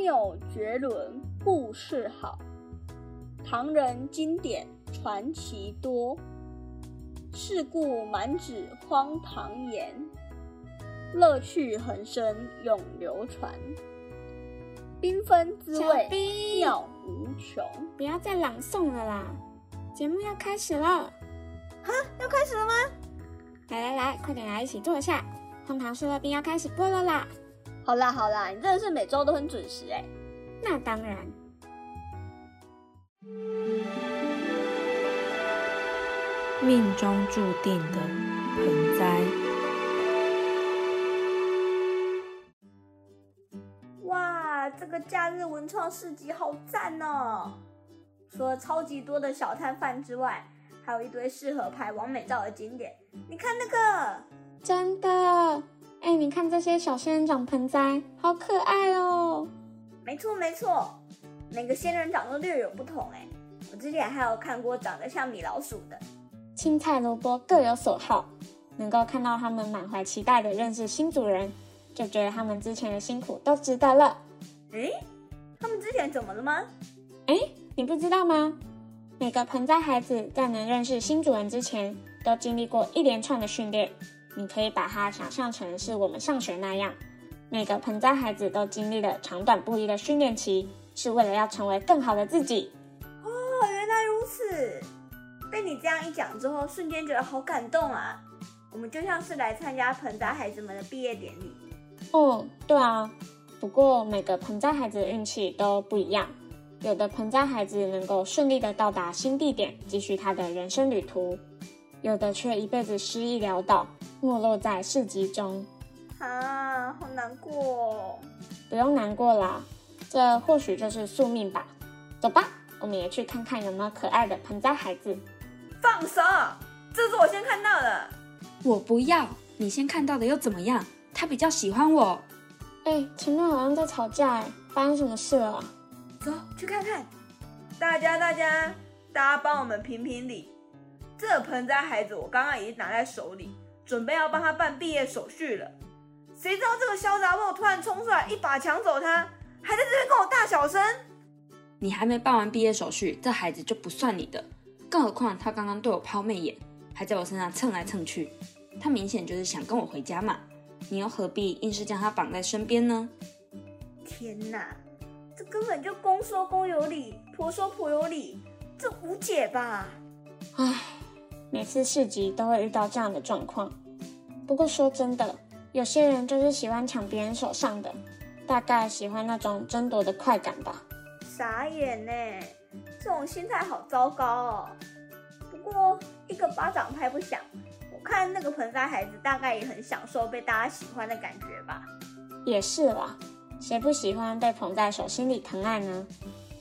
谬绝伦，故事好。唐人经典传奇多，世故满纸荒唐言，乐趣横生永流传。缤纷滋味妙无穷。不要再朗诵了啦，节目要开始了。哈，要开始了吗？来来来，快点来一起坐下。荒唐说乐冰要开始播了啦！好啦好啦，你真的是每周都很准时哎。那当然。命中注定的盆栽。哇，这个假日文创市集好赞哦！除了超级多的小摊贩之外，还有一堆适合拍完美照的景点。你看那个，真的，哎，你看这些小仙人掌盆栽，好可爱哦！没错没错，每个仙人掌都略有不同哎。我之前还有看过长得像米老鼠的。青菜萝卜各有所好，能够看到他们满怀期待的认识新主人，就觉得他们之前的辛苦都值得了。诶，他们之前怎么了吗？诶，你不知道吗？每个盆栽孩子在能认识新主人之前，都经历过一连串的训练。你可以把它想象成是我们上学那样，每个盆栽孩子都经历了长短不一的训练期，是为了要成为更好的自己。哦，原来如此。被你这样一讲之后，瞬间觉得好感动啊！我们就像是来参加盆栽孩子们的毕业典礼。哦，对啊。不过每个盆栽孩子的运气都不一样。有的盆栽孩子能够顺利的到达新地点，继续他的人生旅途；有的却一辈子失意潦倒，没落在市集中。啊，好难过！不用难过啦，这或许就是宿命吧。走吧，我们也去看看有没有可爱的盆栽孩子。放手！这是我先看到的。我不要，你先看到的又怎么样？他比较喜欢我。哎，前面好像在吵架，哎，发生什么事了？走去看看，大家大家大家帮我们评评理。这盆栽孩子我刚刚已经拿在手里，准备要帮他办毕业手续了。谁知道这个小杂货突然冲出来，一把抢走他，还在这边跟我大小声。你还没办完毕业手续，这孩子就不算你的。更何况他刚刚对我抛媚眼，还在我身上蹭来蹭去，他明显就是想跟我回家嘛。你又何必硬是将他绑在身边呢？天哪！这根本就公说公有理，婆说婆有理，这无解吧？唉，每次市集都会遇到这样的状况。不过说真的，有些人就是喜欢抢别人手上的，大概喜欢那种争夺的快感吧。傻眼呢，这种心态好糟糕哦。不过一个巴掌拍不响，我看那个盆栽孩子大概也很享受被大家喜欢的感觉吧。也是啦。谁不喜欢被捧在手心里疼爱呢？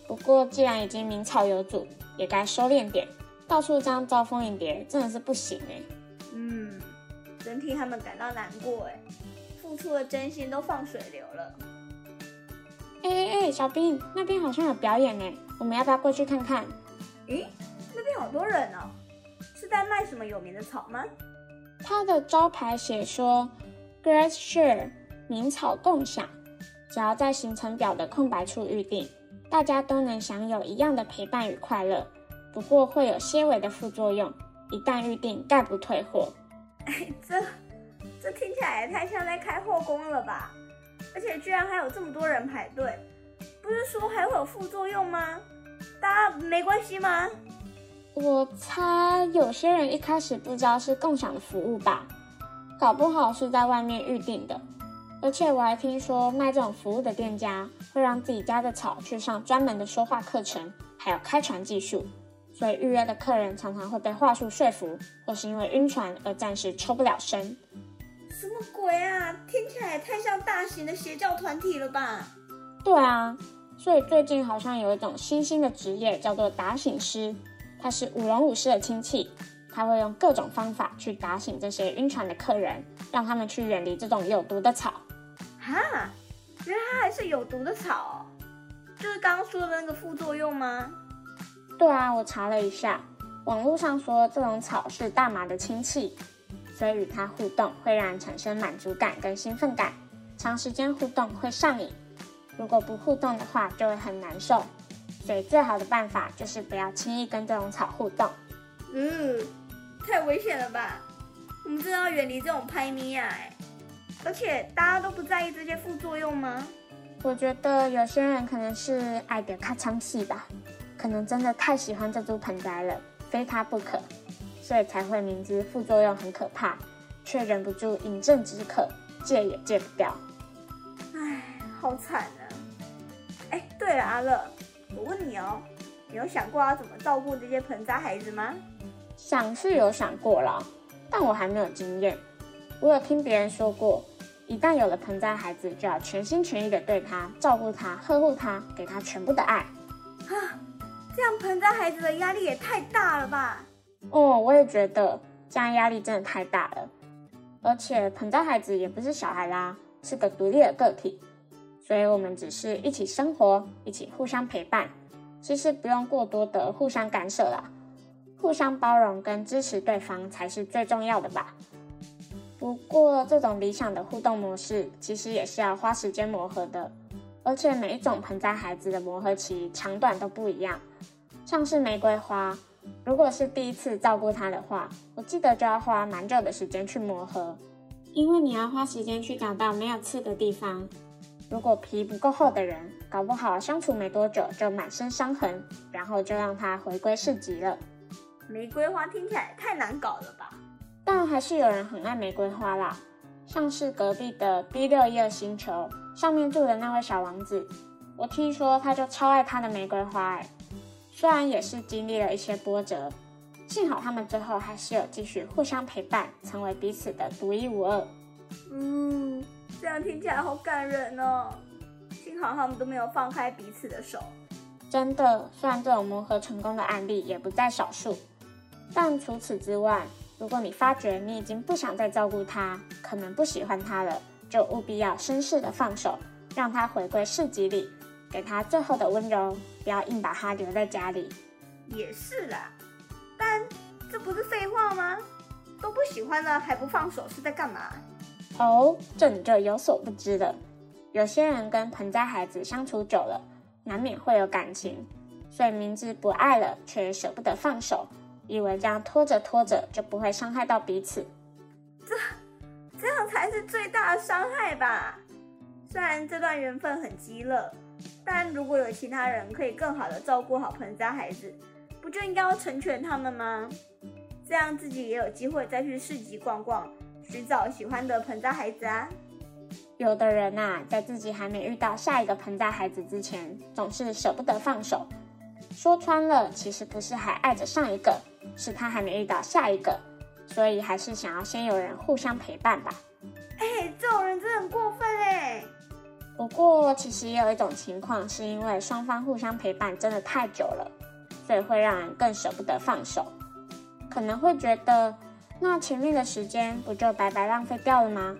不过既然已经名草有主，也该收敛点，到处这样招蜂引蝶真的是不行哎。嗯，真替他们感到难过哎，付出的真心都放水流了。哎哎哎，小兵，那边好像有表演呢，我们要不要过去看看？咦，那边好多人哦，是在卖什么有名的草吗？它的招牌写说，Grass Share，名草共享。只要在行程表的空白处预定，大家都能享有一样的陪伴与快乐。不过会有些微的副作用，一旦预定概不退货。哎，这这听起来也太像在开后宫了吧？而且居然还有这么多人排队，不是说还会有副作用吗？大家没关系吗？我猜有些人一开始不知道是共享的服务吧，搞不好是在外面预定的。而且我还听说，卖这种服务的店家会让自己家的草去上专门的说话课程，还有开船技术，所以预约的客人常常会被话术说服，或是因为晕船而暂时抽不了身。什么鬼啊！听起来也太像大型的邪教团体了吧？对啊，所以最近好像有一种新兴的职业叫做打醒师，他是舞龙舞狮的亲戚，他会用各种方法去打醒这些晕船的客人，让他们去远离这种有毒的草。哈，原来它还是有毒的草，就是刚刚说的那个副作用吗？对啊，我查了一下，网络上说这种草是大麻的亲戚，所以与它互动会让人产生满足感跟兴奋感，长时间互动会上瘾。如果不互动的话，就会很难受。所以最好的办法就是不要轻易跟这种草互动。嗯，太危险了吧？我们真的要远离这种拍咪呀！哎，而且大家都不在意这些副作用吗？我觉得有些人可能是爱的咔嚓戏吧，可能真的太喜欢这株盆栽了，非它不可，所以才会明知副作用很可怕，却忍不住饮鸩止渴，戒也戒不掉。唉，好惨啊！哎，对了，阿乐，我问你哦，你有想过要怎么照顾这些盆栽孩子吗？想是有想过了，但我还没有经验。我有听别人说过。一旦有了盆栽孩子，就要全心全意的对他照顾他、呵护他，给他全部的爱。啊，这样盆栽孩子的压力也太大了吧？哦，我也觉得这样压力真的太大了。而且盆栽孩子也不是小孩啦，是个独立的个体，所以我们只是一起生活，一起互相陪伴。其实不用过多的互相干涉啦，互相包容跟支持对方才是最重要的吧。不过，这种理想的互动模式其实也是要花时间磨合的，而且每一种盆栽孩子的磨合期长短都不一样。像是玫瑰花，如果是第一次照顾它的话，我记得就要花蛮久的时间去磨合，因为你要花时间去找到没有刺的地方。如果皮不够厚的人，搞不好相处没多久就满身伤痕，然后就让它回归市集了。玫瑰花听起来太难搞了吧？但还是有人很爱玫瑰花啦，像是隔壁的 B 六一二星球上面住的那位小王子，我听说他就超爱他的玫瑰花哎。虽然也是经历了一些波折，幸好他们最后还是有继续互相陪伴，成为彼此的独一无二。嗯，这样听起来好感人哦。幸好他们都没有放开彼此的手。真的，虽然这种磨合成功的案例也不在少数，但除此之外。如果你发觉你已经不想再照顾他，可能不喜欢他了，就务必要绅士的放手，让他回归市集里，给他最后的温柔，不要硬把他留在家里。也是啦，但这不是废话吗？都不喜欢了还不放手是在干嘛？哦，这你就有所不知了。有些人跟盆栽孩子相处久了，难免会有感情，所以明知不爱了，却舍不得放手。以为这样拖着拖着就不会伤害到彼此，这这样才是最大的伤害吧？虽然这段缘分很激乐，但如果有其他人可以更好的照顾好盆栽孩子，不就应该要成全他们吗？这样自己也有机会再去市集逛逛，寻找喜欢的盆栽孩子啊。有的人呐，在自己还没遇到下一个盆栽孩子之前，总是舍不得放手。说穿了，其实不是还爱着上一个。是他还没遇到下一个，所以还是想要先有人互相陪伴吧。哎，这种人真的很过分哎。不过其实也有一种情况，是因为双方互相陪伴真的太久了，所以会让人更舍不得放手。可能会觉得，那前面的时间不就白白浪费掉了吗？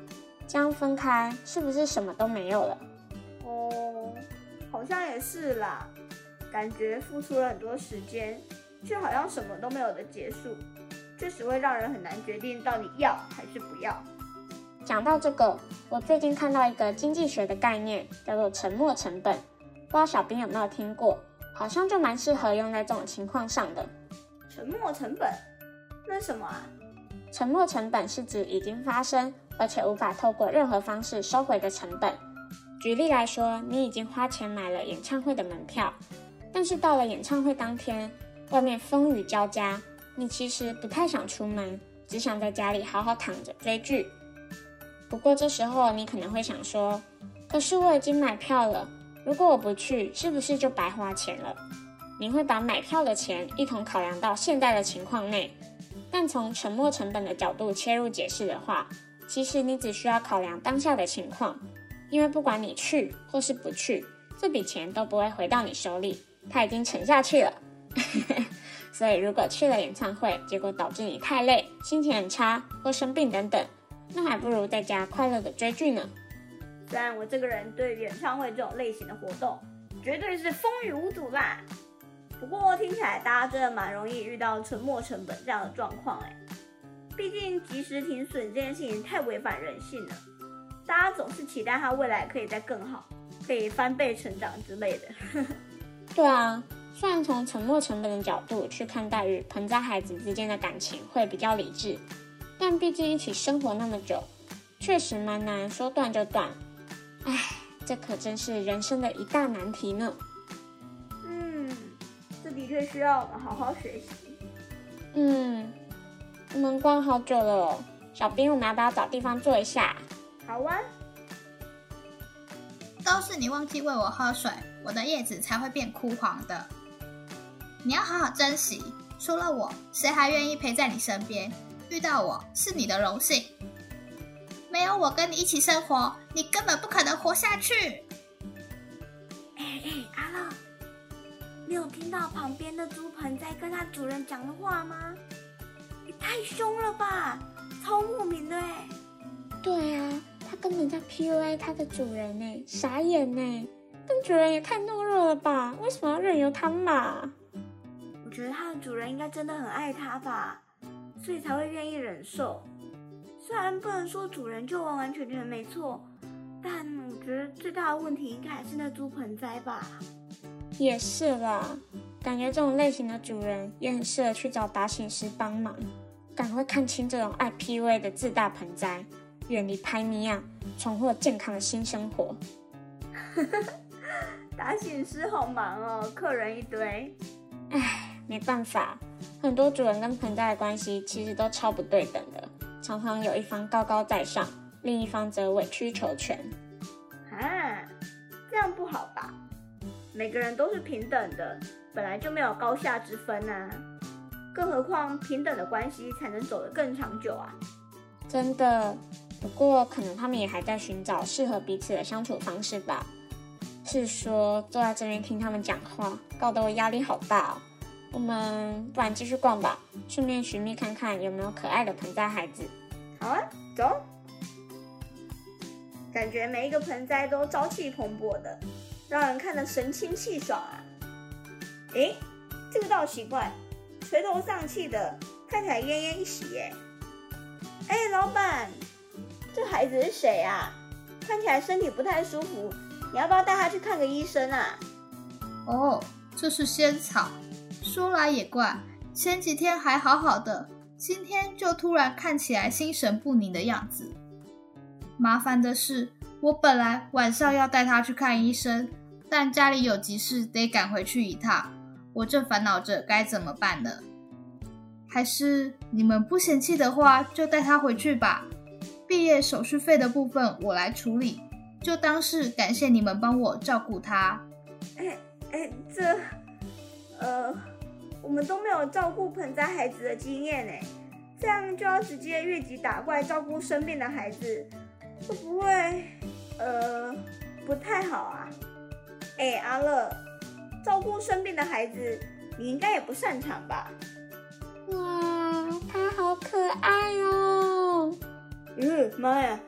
这样分开是不是什么都没有了？哦，好像也是啦，感觉付出了很多时间。却好像什么都没有的结束，确实会让人很难决定到底要还是不要。讲到这个，我最近看到一个经济学的概念，叫做沉没成本，不知道小兵有没有听过？好像就蛮适合用在这种情况上的。沉没成本？那什么啊？沉没成本是指已经发生而且无法透过任何方式收回的成本。举例来说，你已经花钱买了演唱会的门票，但是到了演唱会当天。外面风雨交加，你其实不太想出门，只想在家里好好躺着追剧。不过这时候你可能会想说：“可是我已经买票了，如果我不去，是不是就白花钱了？”你会把买票的钱一同考量到现在的情况内，但从沉没成本的角度切入解释的话，其实你只需要考量当下的情况，因为不管你去或是不去，这笔钱都不会回到你手里，它已经沉下去了。所以，如果去了演唱会，结果导致你太累、心情很差或生病等等，那还不如在家快乐的追剧呢。虽然我这个人对演唱会这种类型的活动绝对是风雨无阻啦，不过听起来大家真的蛮容易遇到沉没成本这样的状况哎。毕竟及时停损这件事情太违反人性了，大家总是期待它未来可以再更好，可以翻倍成长之类的。对啊，虽然从沉没成本的角度去看待与盆栽孩子之间的感情会比较理智，但毕竟一起生活那么久，确实蛮难说断就断。唉，这可真是人生的一大难题呢。嗯，这的确需要我们好好学习。嗯，我们逛好久了，小兵，我们要不要找地方坐一下？好啊。都是你忘记喂我喝水，我的叶子才会变枯黄的。你要好好珍惜，除了我，谁还愿意陪在你身边？遇到我是你的荣幸。没有我跟你一起生活，你根本不可能活下去。哎哎，阿乐，你有听到旁边的猪盆在跟它主人讲的话吗？也太凶了吧，超莫名的哎。对啊。他根本在 PUA 他的主人呢，傻眼呢！但主人也太懦弱了吧？为什么要任由它骂？我觉得它的主人应该真的很爱它吧，所以才会愿意忍受。虽然不能说主人就完完全全没错，但我觉得最大的问题应该还是那株盆栽吧。也是啦，感觉这种类型的主人也很适合去找打醒师帮忙，赶快看清这种爱 PUA 的自大盆栽。远离拍尼亚，重获健康的新生活。打醒师好忙哦，客人一堆。唉，没办法，很多主人跟盆栽的关系其实都超不对等的，常常有一方高高在上，另一方则委曲求全。啊，这样不好吧？每个人都是平等的，本来就没有高下之分啊。更何况平等的关系才能走得更长久啊！真的。不过，可能他们也还在寻找适合彼此的相处方式吧。是说坐在这边听他们讲话，搞得我压力好大哦。我们不然继续逛吧，顺便寻觅看看有没有可爱的盆栽孩子。好啊，走。感觉每一个盆栽都朝气蓬勃的，让人看得神清气爽啊。诶，这个倒奇怪，垂头丧气的，看起来奄奄一息耶。哎，老板。这孩子是谁啊？看起来身体不太舒服，你要不要带他去看个医生啊？哦，这是仙草。说来也怪，前几天还好好的，今天就突然看起来心神不宁的样子。麻烦的是，我本来晚上要带他去看医生，但家里有急事得赶回去一趟，我正烦恼着该怎么办呢。还是你们不嫌弃的话，就带他回去吧。毕业手续费的部分我来处理，就当是感谢你们帮我照顾他。哎哎，这，呃，我们都没有照顾盆栽孩子的经验哎，这样就要直接越级打怪照顾生病的孩子，会不会呃不太好啊？哎，阿乐，照顾生病的孩子，你应该也不擅长吧？哇，他好可爱哦！嗯，妈呀！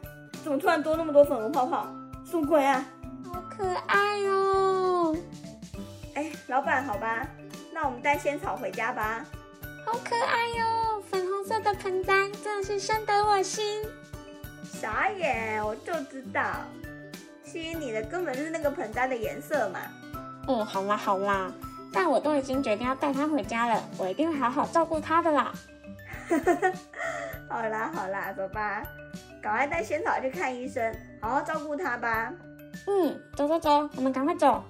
怎么突然多那么多粉红泡泡？什么鬼啊？好可爱哦！哎，老板，好吧，那我们带仙草回家吧。好可爱哟，粉红色的盆栽真的是深得我心。傻眼，我就知道，吸引你的根本就是那个盆栽的颜色嘛。嗯，好啦好啦，但我都已经决定要带它回家了，我一定会好好照顾它的啦。好啦好啦，走吧。赶快带仙草去看医生，好好照顾它吧。嗯，走走走，我们赶快走。